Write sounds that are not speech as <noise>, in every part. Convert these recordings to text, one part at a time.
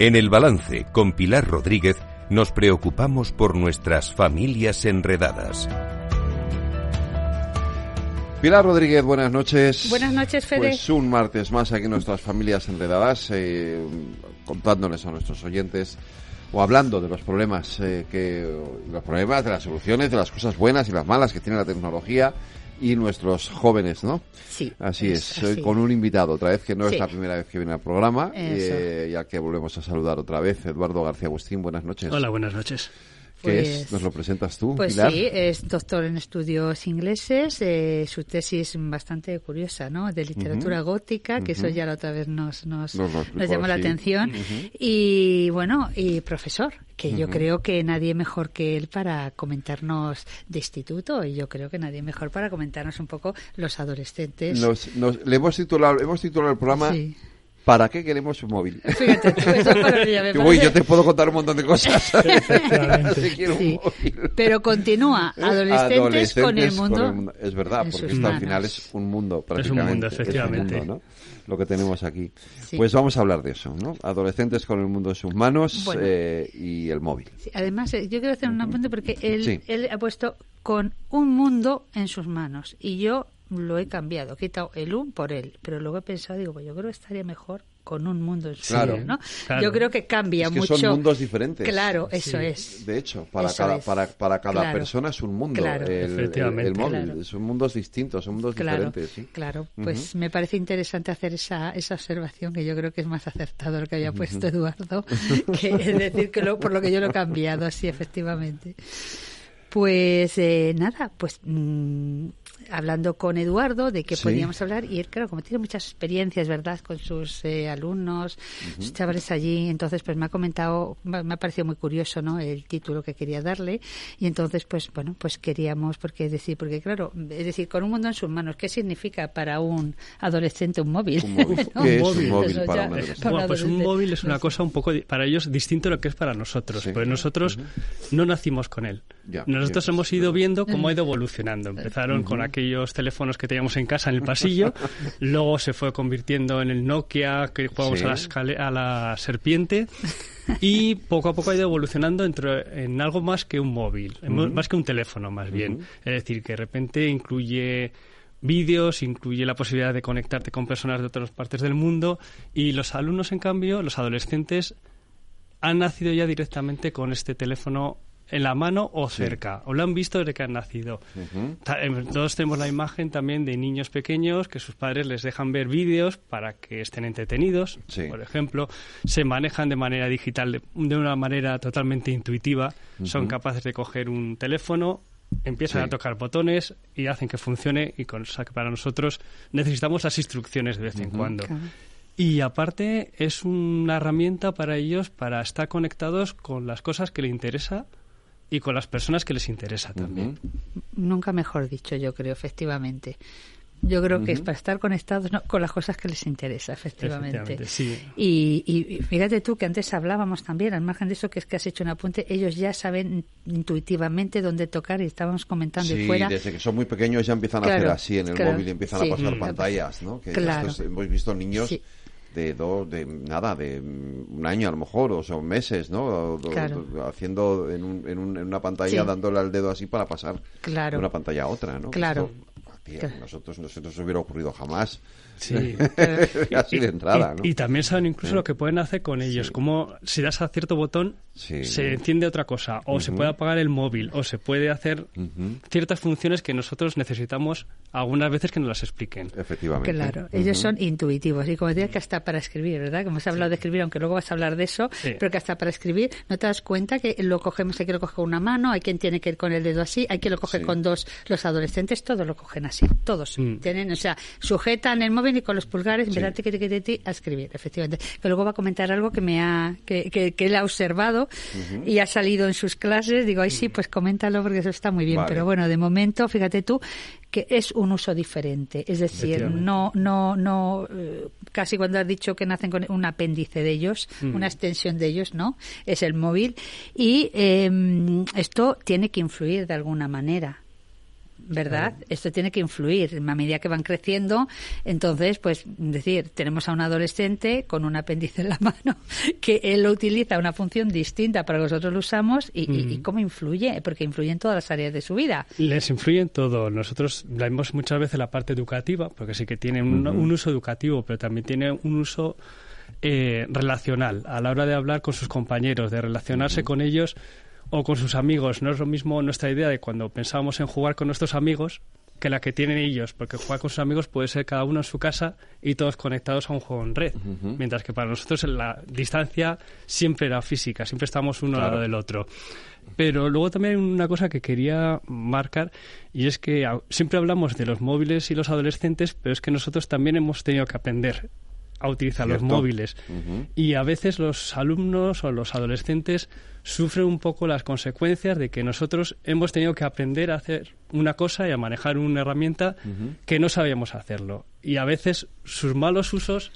En el balance con Pilar Rodríguez nos preocupamos por nuestras familias enredadas. Pilar Rodríguez, buenas noches. Buenas noches, Fede. Pues un martes más aquí en nuestras familias enredadas, eh, contándoles a nuestros oyentes o hablando de los problemas eh, que los problemas de las soluciones de las cosas buenas y las malas que tiene la tecnología y nuestros jóvenes, ¿no? Sí. Así es, es así. con un invitado otra vez que no Sí. es la primera vez que viene al programa, eh, ya que volvemos a saludar otra vez Eduardo García Agustín, buenas noches. Hola, buenas noches. ¿Qué Pues- es? ¿Nos lo presentas tú, Pues Pilar? sí, es doctor en estudios ingleses. eh, su tesis bastante curiosa, ¿no? De literatura gótica, que eso ya la otra vez nos, nos, Nos explicó, llamó la atención. Y bueno, y profesor, que yo creo que nadie mejor que él para comentarnos de instituto y yo creo que nadie mejor para comentarnos un poco los adolescentes. Nos- nos- le hemos titulado, hemos titulado el programa Sí. ¿Para qué queremos un móvil? <laughs> Fíjate, eso Que, <laughs> uy, yo te puedo contar un montón de cosas. Si <laughs> quiero un Sí, móvil. pero continúa, adolescentes, con el Adolescentes mundo. Es verdad, porque esto al final es un mundo un prácticamente. mundo, efectivamente. Es un mundo, ¿no? Lo que tenemos aquí. Sí. Pues vamos a hablar de eso, ¿no? Adolescentes con el mundo en sus manos Bueno. eh, y el móvil. Sí, además, eh, yo quiero hacer un apunte porque él, Sí. él ha puesto con un mundo en sus manos y yo lo he cambiado, he quitado el un por él, pero luego he pensado, digo, pues yo creo que estaría mejor con un mundo en Claro. manos, ¿no? Claro. Yo creo que cambia Es que mucho. son mundos diferentes. Claro, eso Sí. es. De hecho, para Eso cada, para, para cada Claro. persona es un mundo. Claro. El, el- Efectivamente. el móvil. Claro. Son mundos distintos, son mundos Claro, diferentes. ¿sí? claro. Pues me parece interesante hacer esa, esa observación que yo creo que es más acertado lo que había puesto Eduardo, <laughs> que es decir que lo, por lo que yo lo he cambiado, así efectivamente. Pues eh, nada, pues mm, hablando con Eduardo de qué Sí. podíamos hablar y él, claro, como tiene muchas experiencias, ¿verdad?, con sus eh, alumnos, sus chavales allí, entonces pues me ha comentado, me ha parecido muy curioso, ¿no?, el título que quería darle y entonces pues bueno, pues queríamos, porque es decir, porque claro, es decir, con un mundo en sus manos, ¿qué significa para un adolescente un móvil? Un móvil. <laughs> ¿No? ¿Qué es un móvil? para ya- un adolescente? para un <laughs> Bueno, pues un móvil es una cosa un poco di- para ellos distinto a lo que es para nosotros. Sí. Pues nosotros no nacimos con él. Ya, nosotros ya, hemos ido verdad. viendo cómo ha ido evolucionando. Empezaron con aquellos teléfonos que teníamos en casa en el pasillo, <laughs> luego se fue convirtiendo en el Nokia que jugamos Sí. a, la escale- a la serpiente <laughs> y poco a poco ha ido evolucionando entre- en algo más que un móvil, en- más que un teléfono más bien. Es decir, que de repente incluye vídeos, incluye la posibilidad de conectarte con personas de otras partes del mundo y los alumnos, en cambio, los adolescentes, han nacido ya directamente con este teléfono en la mano o cerca, o lo han visto desde que han nacido. Todos tenemos la imagen también de niños pequeños que sus padres les dejan ver vídeos para que estén entretenidos. Sí. Por ejemplo, se manejan de manera digital, de, de una manera totalmente intuitiva. Son capaces de coger un teléfono, empiezan Sí. a tocar botones y hacen que funcione. Y con, o sea, que para nosotros necesitamos las instrucciones de vez en cuando. Y aparte es una herramienta para ellos para estar conectados con las cosas que les interesa y con las personas que les interesa también. Nunca mejor dicho, yo creo, efectivamente. Yo creo que es para estar conectados ¿no? con las cosas que les interesa, efectivamente. Efectivamente, sí. Y, y- y fíjate tú que antes hablábamos también, al margen de eso que es que has hecho un apunte, ellos ya saben intuitivamente dónde tocar y estábamos comentando y Sí, fuera. desde que son muy pequeños ya empiezan a Claro, hacer así en el claro, móvil y empiezan sí. a pasar pantallas, ¿no? Que Claro. esto es- hemos visto niños Sí. De dos, de nada, de un año a lo mejor, o son meses, ¿no? O- Claro. o- haciendo en, un- en un- en una pantalla Sí. dándole al dedo así para pasar Claro. de una pantalla a otra, ¿no? Claro. Esto, Claro. nosotros no se nos hubiera ocurrido jamás. Sí. <laughs> así de entrada, y, ¿no? y también saben incluso lo que pueden hacer con ellos, como si das a cierto botón Sí. se enciende otra cosa, o se puede apagar el móvil, o se puede hacer ciertas funciones que nosotros necesitamos algunas veces que nos las expliquen. Efectivamente. Claro, ellos son intuitivos y como decía que hasta para escribir, ¿verdad? Como has hablado de escribir, aunque luego vas a hablar de eso, Sí. pero que hasta para escribir no te das cuenta que lo cogemos, hay que lo coge con una mano, hay quien tiene que ir con el dedo así, hay quien lo coge Sí. con dos. Los adolescentes todos lo cogen así, todos. Mm. Tienen, o sea, sujetan el móvil y con los pulgares tiqui, a escribir, efectivamente. Que luego va a comentar algo que me ha, que, que, que él ha observado y ha salido en sus clases. Digo, ay sí, pues coméntalo porque eso está muy bien. Vale. Pero bueno, de momento, fíjate tú que es un uso diferente. Es decir, no, no, no, eh, casi cuando has dicho que nacen con un apéndice de ellos, una extensión de ellos, ¿no? Es el móvil. Y eh, esto tiene que influir de alguna manera. ¿Verdad? Esto tiene que influir a medida que van creciendo. Entonces, pues, decir, tenemos a un adolescente con un apéndice en la <laughs> mano que él lo utiliza una función distinta para que nosotros lo usamos y, cómo influye, porque influye en todas las áreas de su vida. Les influye en todo. Nosotros vemos muchas veces la parte educativa, porque sí que tiene un, uso educativo, pero también tiene un uso eh, relacional a la hora de hablar con sus compañeros, de relacionarse con ellos o con sus amigos. No es lo mismo nuestra idea de cuando pensábamos en jugar con nuestros amigos que la que tienen ellos, porque jugar con sus amigos puede ser cada uno en su casa y todos conectados a un juego en red, mientras que para nosotros la distancia siempre era física, siempre estamos uno al lado del otro. Pero luego también hay una cosa que quería marcar y es que siempre hablamos de los móviles y los adolescentes, pero es que nosotros también hemos tenido que aprender a utilizar los móviles. Y a veces los alumnos o los adolescentes sufren un poco las consecuencias de que nosotros hemos tenido que aprender a hacer una cosa y a manejar una herramienta que no sabíamos hacerlo. Y a veces sus malos usos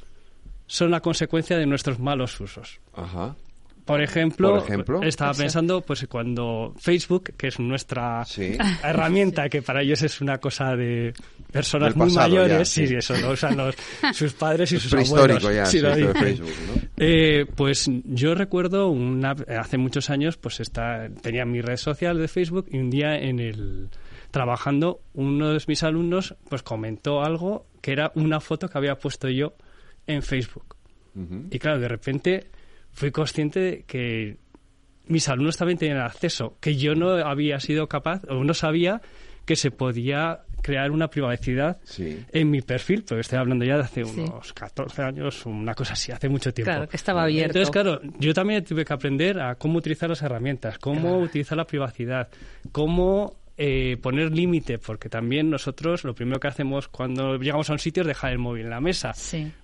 son la consecuencia de nuestros malos usos. Ajá. Por ejemplo, estaba pensando pues cuando Facebook, que es nuestra <laughs> herramienta, que para ellos es una cosa de personas muy mayores, sí. eso lo usan <laughs> sus padres y sus abuelos. Ya, Facebook, eh, pues yo recuerdo una, hace muchos años, pues está, tenía mi red social de Facebook y un día en el trabajando uno de mis alumnos pues comentó algo que era una foto que había puesto yo en Facebook. Y claro, de repente fui consciente de que mis alumnos también tenían acceso, que yo no había sido capaz o no sabía que se podía crear una privacidad en mi perfil, porque estoy hablando ya de hace unos 14 años, una cosa así, hace mucho tiempo. Claro, que estaba abierto. Entonces, claro, yo también tuve que aprender a cómo utilizar las herramientas, cómo utilizar la privacidad, cómo eh, poner límite, porque también nosotros lo primero que hacemos cuando llegamos a un sitio es dejar el móvil en la mesa.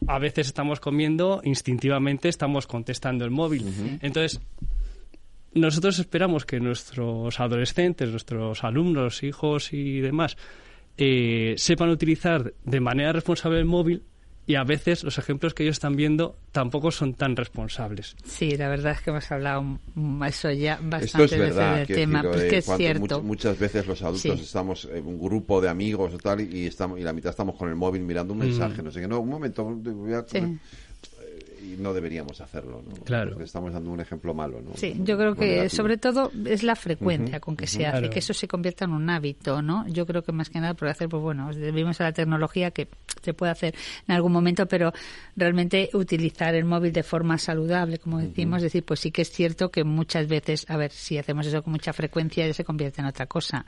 A veces estamos comiendo, instintivamente estamos contestando el móvil. Entonces, nosotros esperamos que nuestros adolescentes, nuestros alumnos, hijos y demás eh, sepan utilizar de manera responsable el móvil y a veces los ejemplos que ellos están viendo tampoco son tan responsables. Sí, la verdad es que hemos hablado eso ya bastante del tema, porque es cierto. muchas veces los adultos estamos en un grupo de amigos y tal y estamos y la mitad estamos con el móvil mirando un mm. mensaje, no sé qué, no, un momento, voy a, y no deberíamos hacerlo. ¿no? Claro. Porque estamos dando un ejemplo malo. ¿no? Sí, yo creo que sobre todo es la frecuencia con que se hace, que eso se convierta en un hábito, ¿no? Yo creo que más que nada por hacer, pues bueno, vivimos a la tecnología que se puede hacer en algún momento, pero realmente utilizar el móvil de forma saludable, como decimos, es decir, pues sí que es cierto que muchas veces, a ver, si hacemos eso con mucha frecuencia, ya se convierte en otra cosa.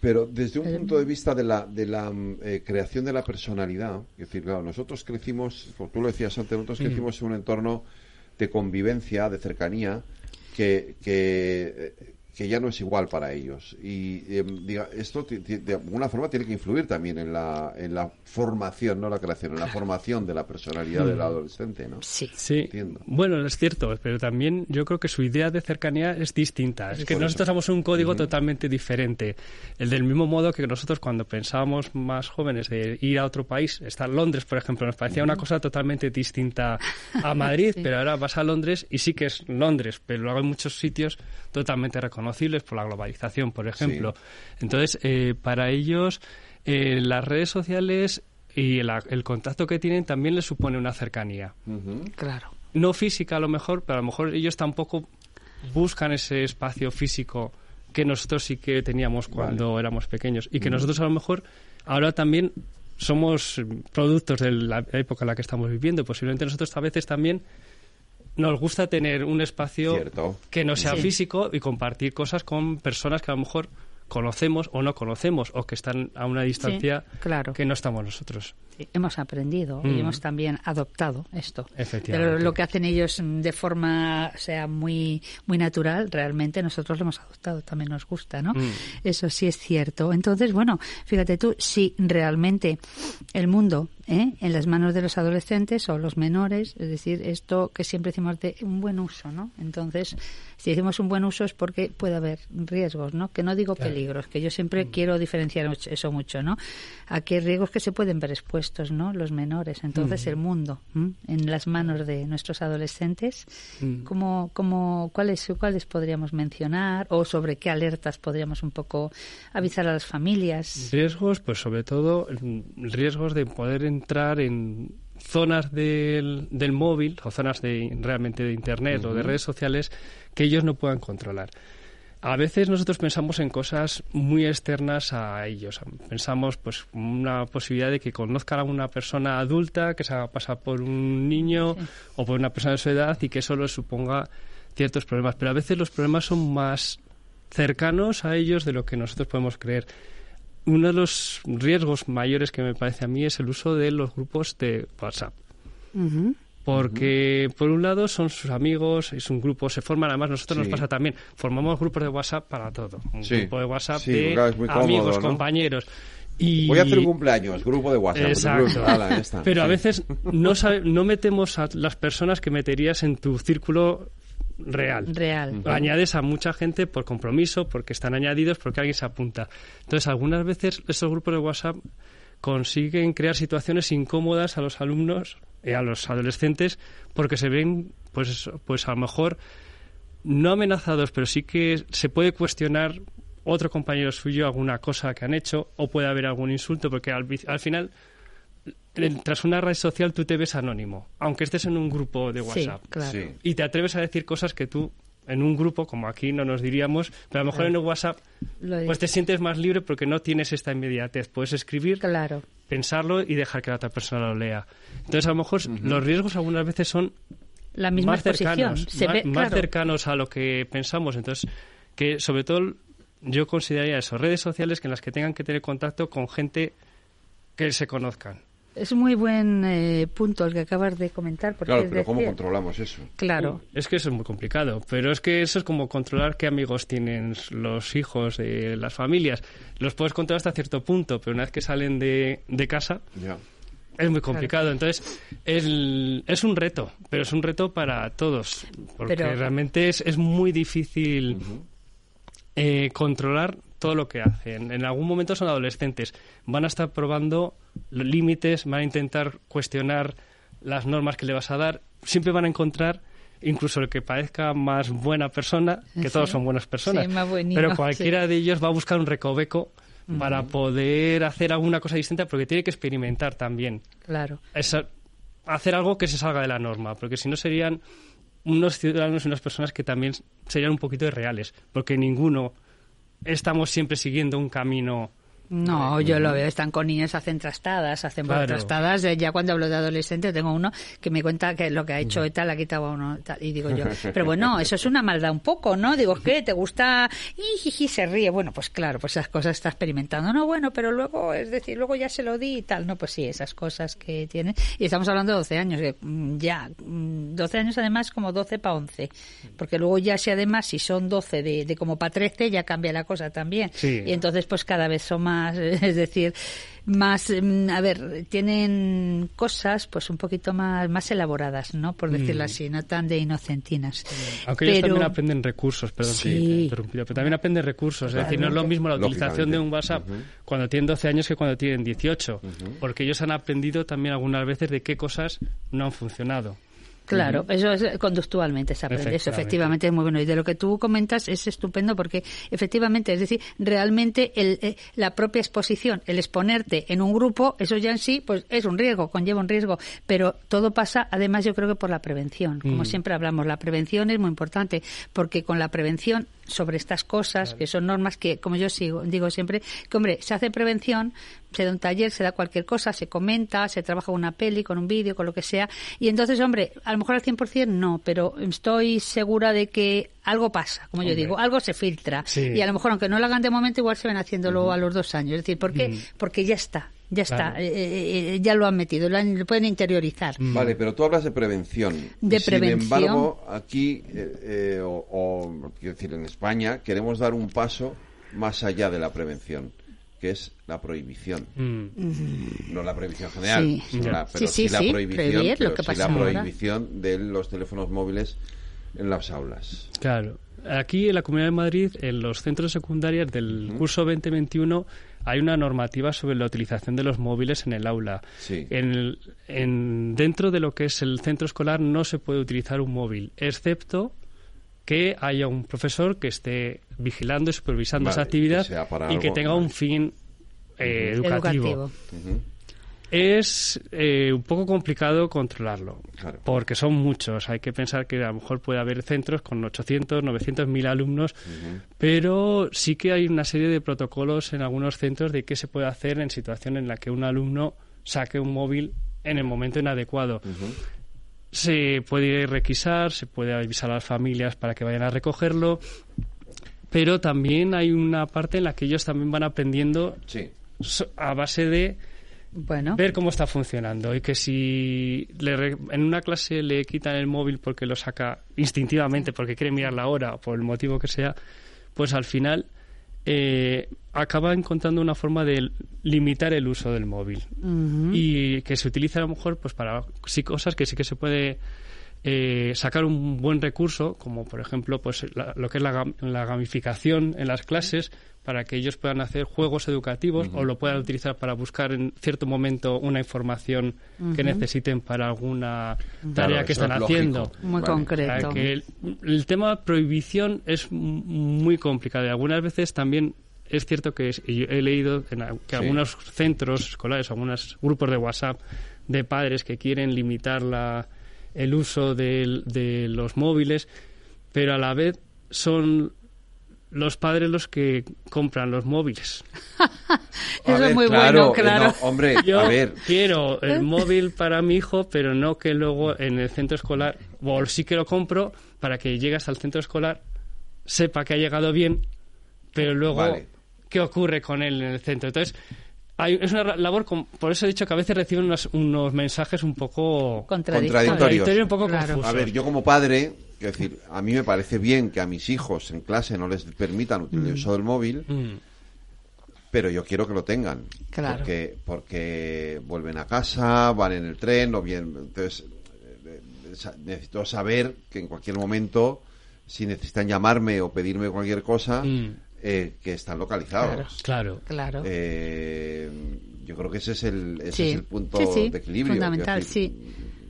Pero desde un punto de vista de la, de la mm, eh, creación de la personalidad, es decir, claro, nosotros crecimos, como tú lo decías antes, nosotros mm. crecimos en un entorno de convivencia, de cercanía, que, que eh, que ya no es igual para ellos. Y em, diga, esto de alguna forma tiene que influir también en la, en la formación, no la creación, en la formación de la personalidad del mm. adolescente, ¿no? Sí. sí. Bueno, es cierto, pero también yo creo que su idea de cercanía es distinta. Es que nosotros somos un código totalmente diferente. El del mismo modo que nosotros cuando pensábamos más jóvenes de ir a otro país, estar en Londres, por ejemplo, nos parecía una cosa totalmente distinta <laughs> a Madrid, pero ahora vas a Londres y sí que es Londres, pero luego hay muchos sitios totalmente reconocidos por la globalización, por ejemplo. Entonces, eh, para ellos, eh, las redes sociales y el, contacto que tienen también les supone una cercanía. Claro. No física a lo mejor, pero a lo mejor ellos tampoco buscan ese espacio físico que nosotros sí que teníamos cuando éramos pequeños y que nosotros a lo mejor ahora también somos productos de la época en la que estamos viviendo. Posiblemente nosotros a veces también nos gusta tener un espacio que no sea físico y compartir cosas con personas que a lo mejor conocemos o no conocemos o que están a una distancia que no estamos nosotros hemos aprendido y mm. hemos también adoptado esto. Pero lo que hacen ellos de forma, sea, muy, muy natural, realmente nosotros lo hemos adoptado, también nos gusta, ¿no? Mm. Eso sí es cierto. Entonces, bueno, fíjate tú, si realmente el mundo ¿eh? en las manos de los adolescentes o los menores, es decir, esto que siempre decimos de un buen uso, ¿no? Entonces, si decimos un buen uso es porque puede haber riesgos, ¿no? Que no digo peligros, que yo siempre mm. quiero diferenciar eso mucho, ¿no? A qué riesgos que se pueden ver expuestos expuestos, ¿no? Los menores. Entonces, el mundo en las manos de nuestros adolescentes. ¿Cómo, cómo, cuáles, ¿Cuáles podríamos mencionar o sobre qué alertas podríamos un poco avisar a las familias? Riesgos, pues sobre todo riesgos de poder entrar en zonas del, del móvil o zonas de realmente de internet o de redes sociales que ellos no puedan controlar. A veces nosotros pensamos en cosas muy externas a ellos. Pensamos, pues, una posibilidad de que conozcan a una persona adulta que se haga pasar por un niño o por una persona de su edad y que eso les suponga ciertos problemas. Pero a veces los problemas son más cercanos a ellos de lo que nosotros podemos creer. Uno de los riesgos mayores que me parece a mí es el uso de los grupos de WhatsApp porque por un lado son sus amigos, es un grupo, se forman, además nosotros nos pasa también, formamos grupos de WhatsApp para todo, un grupo de WhatsApp de amigos, compañeros. Y... Voy a hacer un cumpleaños, grupo de WhatsApp. Exacto. Pero a veces no, no metemos a las personas que meterías en tu círculo real. Real. Añades a mucha gente por compromiso, porque están añadidos, porque alguien se apunta. Entonces, algunas veces esos grupos de WhatsApp consiguen crear situaciones incómodas a los alumnos a los adolescentes porque se ven, pues, pues a lo mejor no amenazados, pero sí que se puede cuestionar otro compañero suyo alguna cosa que han hecho o puede haber algún insulto porque al, final tras una red social tú te ves anónimo, aunque estés en un grupo de WhatsApp. Y te atreves a decir cosas que tú en un grupo, como aquí no nos diríamos, pero a lo mejor en el WhatsApp pues te sientes más libre porque no tienes esta inmediatez. Puedes escribir, claro. pensarlo y dejar que la otra persona lo lea. Entonces, a lo mejor los riesgos algunas veces son la misma más cercanos, más, cercanos a lo que pensamos. Entonces, que sobre todo yo consideraría eso, redes sociales que en las que tengan que tener contacto con gente que se conozcan. Es muy buen eh, punto el que acabas de comentar. Porque claro, pero ¿cómo controlamos eso? Claro. Es que eso es muy complicado, pero es que eso es como controlar qué amigos tienen los hijos de las familias. Los puedes controlar hasta cierto punto, pero una vez que salen de, de casa... Es muy complicado, entonces es, es un reto, pero es un reto para todos, porque realmente es, es muy difícil eh, controlar todo lo que hacen. En algún momento son adolescentes, van a estar probando los límites, van a intentar cuestionar las normas que le vas a dar, siempre van a encontrar incluso el que parezca más buena persona, que todos son buenas personas, pero cualquiera de ellos va a buscar un recoveco para poder hacer alguna cosa distinta porque tiene que experimentar también. Claro. hacer algo que se salga de la norma, porque si no serían unos ciudadanos y unas personas que también serían un poquito irreales, porque ninguno estamos siempre siguiendo un camino no, yo lo veo, están con niños, hacen trastadas, hacen trastadas. Ya cuando hablo de adolescentes, tengo uno que me cuenta que lo que ha hecho ETA le ha quitado a uno. Y digo yo, <laughs> pero bueno, eso es una maldad un poco, ¿no? Digo, ¿qué? ¿Te gusta? Y se ríe. Bueno, pues claro, pues esas cosas está experimentando. No, bueno, pero luego, es decir, luego ya se lo di y tal. No, pues sí, esas cosas que tiene. Y estamos hablando de 12 años, que mm, ya, 12 mm, años además como 12 para 11. Porque luego ya si además, si son 12 de, de como para 13, ya cambia la cosa también. Y entonces, pues cada vez son más <laughs> es decir, más, mm, a ver, tienen cosas pues un poquito más, más elaboradas, ¿no? Por decirlo mm. así, no tan de inocentinas. Aunque ellos también aprenden recursos, perdón sí. pero también aprenden recursos. Es decir, no es lo mismo la utilización de un WhatsApp cuando tienen 12 años que cuando tienen 18, porque ellos han aprendido también algunas veces de qué cosas no han funcionado. Claro, eso es conductualmente se aprende, eso efectivamente es muy bueno. Y de lo que tú comentas es estupendo porque efectivamente, es decir, realmente el, eh, la propia exposición, el exponerte en un grupo, eso ya en sí, pues es un riesgo, conlleva un riesgo, pero todo pasa, además yo creo que por la prevención. Como mm. siempre hablamos, la prevención es muy importante porque con la prevención sobre estas cosas, que son normas que, como yo sigo, digo siempre, que hombre, se hace prevención, se da un taller, se da cualquier cosa, se comenta, se trabaja una peli, con un vídeo, con lo que sea, y entonces, hombre, a lo mejor al 100% no, pero estoy segura de que algo pasa, como yo digo, algo se filtra, y a lo mejor aunque no lo hagan de momento, igual se ven haciéndolo a los dos años, es decir, ¿por qué? Porque ya está, ya está, eh, eh, eh, ya lo han metido, lo, pueden interiorizar. Vale, pero tú hablas de prevención. De prevención. Sin embargo, aquí, o, quiero decir, en España, queremos dar un paso más allá de la prevención que es la prohibición. Mm. No la prohibición general, pero sí, la prohibición, la prohibición de los teléfonos móviles en las aulas. Claro. Aquí en la Comunidad de Madrid, en los centros secundarios del curso 2021, hay una normativa sobre la utilización de los móviles en el aula. Sí. En el- en- dentro de lo que es el centro escolar no se puede utilizar un móvil, excepto que haya un profesor que esté vigilando y supervisando Vale, esa actividad que y que tenga vale. un fin eh, educativo. Educativo. Es eh, un poco complicado controlarlo, Claro. porque son muchos. Hay que pensar que a lo mejor puede haber centros con 800, 900 mil alumnos, pero sí que hay una serie de protocolos en algunos centros de qué se puede hacer en situación en la que un alumno saque un móvil en el momento inadecuado. Se puede requisar, se puede avisar a las familias para que vayan a recogerlo, pero también hay una parte en la que ellos también van aprendiendo Sí. a base de Bueno, ver cómo está funcionando y que si le re- en una clase le quitan el móvil porque lo saca instintivamente porque quiere mirar la hora o por el motivo que sea, pues al final eh, acaba encontrando una forma de limitar el uso del móvil. Y que se utiliza a lo mejor pues para sí cosas que sí que se puede eh, sacar un buen recurso como por ejemplo pues la- lo que es la, la gamificación en las clases para que ellos puedan hacer juegos educativos o lo puedan utilizar para buscar en cierto momento una información que necesiten para alguna tarea Claro, que están es haciendo muy Vale. concreto. o sea, que el, el tema prohibición es muy complicado y algunas veces también es cierto que es- y yo he leído en que Sí. algunos centros escolares, algunos grupos de WhatsApp de padres que quieren limitar la, el uso del- de los móviles, pero a la vez son los padres los que compran los móviles. <laughs> Eso es muy claro, bueno, claro. no, hombre, Yo a ver. quiero el <laughs> móvil para mi hijo, pero no que luego en el centro escolar, o sí que lo compro para que llegue hasta el centro escolar, sepa que ha llegado bien, pero luego, Vale. ¿qué ocurre con él en el centro? Entonces, hay- es una labor, con- por eso he dicho que a veces reciben unos, unos mensajes un poco Contradictorio. Contradictorios. un poco Claro. A ver, yo como padre, quiero decir, a mí me parece bien que a mis hijos en clase no les permitan utilizar el uso del móvil, Mm, pero yo quiero que lo tengan. Claro. Porque, porque vuelven a casa, van en el tren, o bien. Entonces, eh, eh, necesito saber que en cualquier momento, si necesitan llamarme o pedirme cualquier cosa, Mm. Eh, que están localizados. claro. Claro. Eh, yo creo que ese es el, ese Sí. es el punto Sí, sí, de equilibrio. fundamental, quiero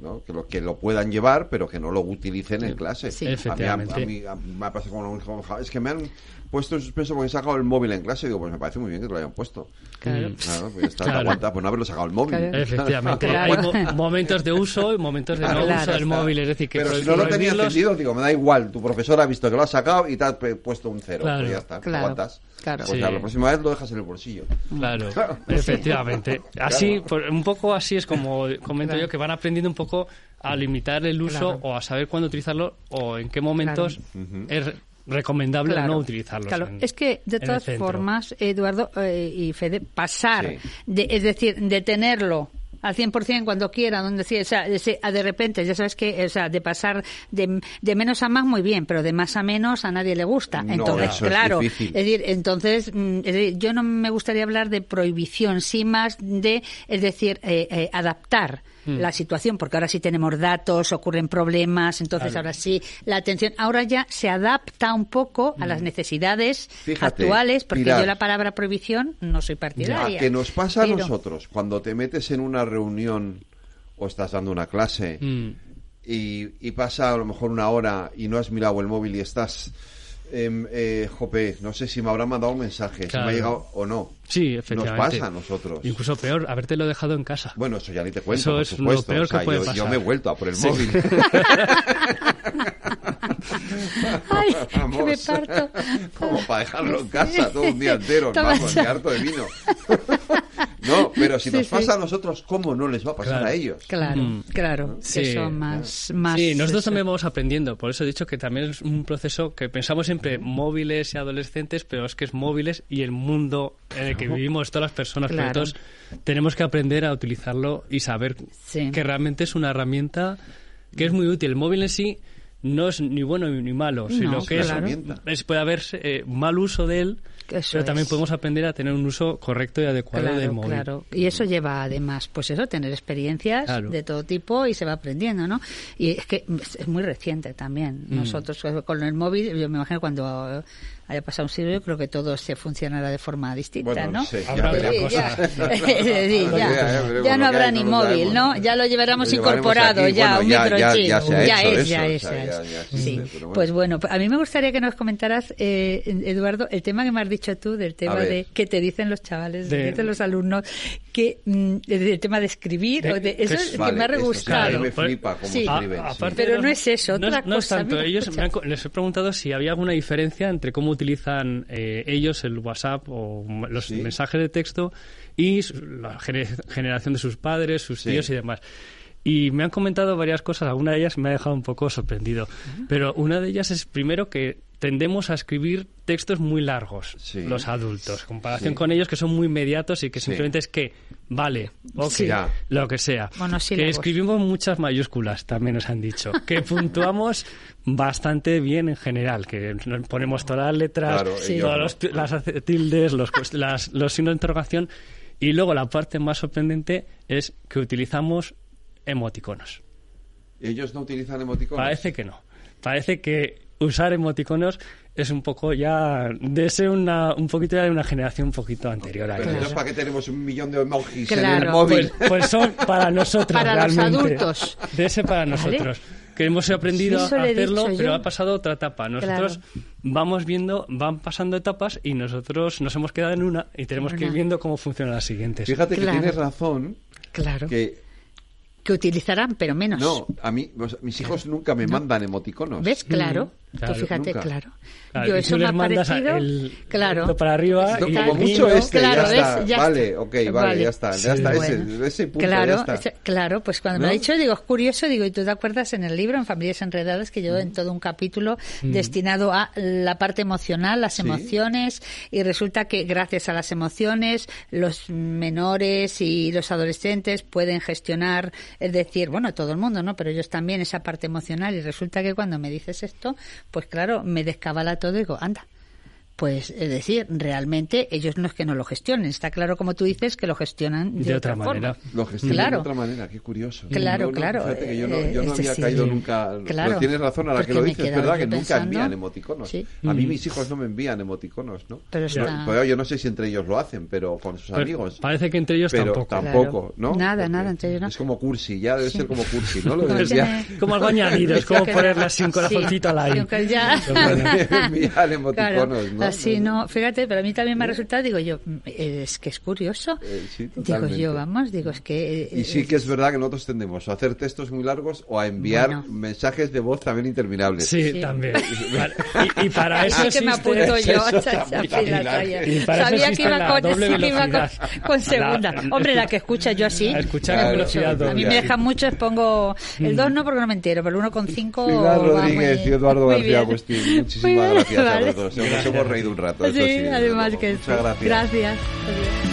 ¿no? Que, lo, que lo puedan llevar, pero que no lo utilicen en clase. Sí. A mí, a, Efectivamente. a mí- a mí me ha pasado con un hijo, "Ja, es que me han puesto en suspenso porque he sacado el móvil en clase. Digo, pues me parece muy bien que te lo hayan puesto. Claro. Mm. Claro, pues ya está, te Claro. aguanta por no haberlo sacado el móvil. Claro. Efectivamente, Claro. <laughs> hay mo- momentos de uso y momentos de no Claro. uso del móvil, es decir, que Pero si no lo tenía entendido, digo, me da igual. Tu profesor ha visto que lo has sacado y te ha puesto un cero. Claro. Pues ya está, Claro. aguantas. Claro. Pues Sí. la próxima vez lo dejas en el bolsillo. Claro, <laughs> efectivamente. <laughs> Así, por- un poco así es como comento Claro. yo, que van aprendiendo un poco a limitar el uso Claro. o a saber cuándo utilizarlo o en qué momentos es recomendable Claro. no utilizarlos. Claro, en- es que de todas formas, Eduardo eh, y Fede, pasar, Sí. de, es decir, de tenerlo al 100% cuando quiera, donde sea, o sea, de, se- a de repente, ya sabes que, o sea, de pasar de, de menos a más muy bien, pero de más a menos a nadie le gusta. No, entonces, eso es claro, difícil. decir, entonces, mm, es decir, yo no me gustaría hablar de prohibición, sí más de, es decir, eh, eh, adaptar Mm. la situación, porque ahora sí tenemos datos, ocurren problemas, entonces Claro. ahora sí la atención, ahora ya se adapta un poco a las necesidades Mm. Fíjate, actuales, porque yo la palabra prohibición no soy partidaria. A que nos pasa a nosotros cuando te metes en una reunión o estás dando una clase Mm. y, y pasa a lo mejor una hora y no has mirado el móvil y estás, em, eh, jope, no sé si me habrán mandado un mensaje, si me ha llegado o no. Sí, Nos efectivamente. pasa a nosotros. Incluso peor, habértelo dejado en casa. Bueno, eso ya ni te cuento, Eso por es lo peor O sea, que puede yo, pasar. yo me he vuelto a por el Sí. móvil. <laughs> Ay, <laughs> que me Vamos. parto. Como para dejarlo en casa todo un día entero. Toma Vamos, ni harto de vino. No, pero si Sí, nos sí. pasa a nosotros, ¿cómo no les va a pasar Claro. a ellos? Claro, Mm. claro, Sí. que son más, más Sí, nosotros también vamos aprendiendo. Por eso he dicho que también es un proceso que pensamos siempre móviles y adolescentes, pero es que es móviles y el mundo en el que vivimos todas las personas. Claro. Todos tenemos que aprender a utilizarlo y saber Sí. que realmente es una herramienta que es muy útil. El móvil en sí no es ni bueno ni malo, sino No, que es, es- puede haber eh, mal uso de él, Eso pero también es. podemos aprender a tener un uso correcto y adecuado Claro, del móvil. claro. Y eso lleva además, pues eso, tener experiencias Claro. de todo tipo y se va aprendiendo, ¿no? Y es que es muy reciente también. Mm. Nosotros eh, con el móvil, yo me imagino cuando haya pasado un siglo, yo creo que todo se funcionará de forma distinta, Bueno, ¿no? sí, ya. Sí, <laughs> <laughs> no habrá ni móvil. ¿no? Ya lo llevaremos incorporado, aquí. ya, Bueno, un ya- microchip. ya- ya se ha ya hecho es, ya eso, es. Pues bueno, a mí me gustaría que nos comentaras, eh, Eduardo, el tema que me has dicho tú, del tema de que te dicen los chavales, De- dicen los alumnos, que mm, el tema de escribir, De- o de- eso es- es que Vale, me ha rebuscado. a mí me Claro, flipa cómo sí. Pero no es eso, no otra no es cosa, tanto. mira, Ellos me han les he preguntado si había alguna diferencia entre cómo utilizan eh, ellos el WhatsApp o los Sí. mensajes de texto y la gene- generación de sus padres, sus Sí. tíos y demás. Y me han comentado varias cosas, alguna de ellas me ha dejado un poco sorprendido. Pero una de ellas es primero que tendemos a escribir textos muy largos, Sí. los adultos, en comparación Sí. con ellos que son muy inmediatos y que Sí. simplemente es que, vale, ok, lo que sea. Que escribimos muchas mayúsculas, también nos han dicho. Que <laughs> puntuamos bastante bien en general, que ponemos todas las letras, Claro, Sí. ellos todas no. los las tildes, los, las- los signos de interrogación. Y luego la parte más sorprendente es que utilizamos emoticonos. Ellos no utilizan emoticonos. Parece que no. Parece que usar emoticonos es un poco ya de ser una, un poquito ya de una generación un poquito anterior a Pero ¿para qué tenemos un millón de emojis en el móvil? Pues, pues son para nosotros Para los realmente. adultos. De ese para ¿Vale? nosotros. Que hemos aprendido Sí, a hacerlo, pero yo. ha pasado otra etapa. Nosotros vamos viendo, van pasando etapas y nosotros nos hemos quedado en una y tenemos que ir viendo cómo funcionan las siguientes. Fíjate que tienes razón, Claro. Que, que utilizarán, pero menos. no, a mí, o sea, mis hijos nunca me mandan emoticonos. ¿Ves? Claro. Claro, Tú fíjate, nunca. claro. Claro, Yo eso me ha parecido... el claro. para arriba No, y como mucho vino. este, Claro, ya está. Ya vale, está. ok, vale, Vale. ya está. Sí. Ya está, Bueno. ese, ese punto, Claro, ya está. ese- claro, pues cuando me ha dicho, digo, es curioso, digo, y tú te acuerdas en el libro, en Familias Enredadas, que yo en todo un capítulo destinado a la parte emocional, las Sí. emociones, y resulta que gracias a las emociones, los menores y los adolescentes pueden gestionar, es decir, bueno, todo el mundo, ¿no? Pero ellos también esa parte emocional, y resulta que cuando me dices esto, pues claro, me descabala todo y digo, anda. Pues es decir, realmente ellos no es que no lo gestionen, está claro como tú dices que lo gestionan de, De otra forma. manera. Lo gestionan Claro. de otra manera, qué curioso. Claro, No, no, claro, Fíjate que yo no, eh, yo no había decir, caído nunca. claro, pero tienes razón ahora que lo dices, es verdad que nunca envían emoticonos. Sí. A mí Mm. mis hijos no me envían emoticonos, ¿no? Pero Yo- está- pues yo no sé si entre ellos lo hacen, pero con sus Pero amigos. parece que entre ellos pero tampoco. tampoco, ¿no? Nada, Porque nada, entre ellos no. Es como cursi, ya debe Sí. ser como cursi, ¿no? Lo de Como Como algo añadido, es <laughs> como ponerle así un sí, corazoncito al aire. ya- envían <laughs> emoticonos, Claro, ¿no? así no, fíjate, pero a mí también me ha resultado, digo yo, mm, es que es curioso. Eh, sí, digo yo, vamos, digo, es que... Y sí que es verdad que nosotros tendemos a hacer textos muy largos o a enviar Bueno. mensajes de voz también interminables. Sí, Sí. también. <laughs> Y, y para <laughs> eso Así que me apunto yo. Sabía que iba con, doble sí, que iba con, con segunda. La- Hombre, la que escucha yo así. A escuchar velocidad A mí me dejan mucho, es pongo el 2 no porque no me entero, pero el 1 con 5 Pilar Rodríguez y Eduardo García Agustín, muchísimas gracias a los dos. Nos hemos reído un rato. Sí, eso sí, además que. Muchas gracias. Gracias. Adiós.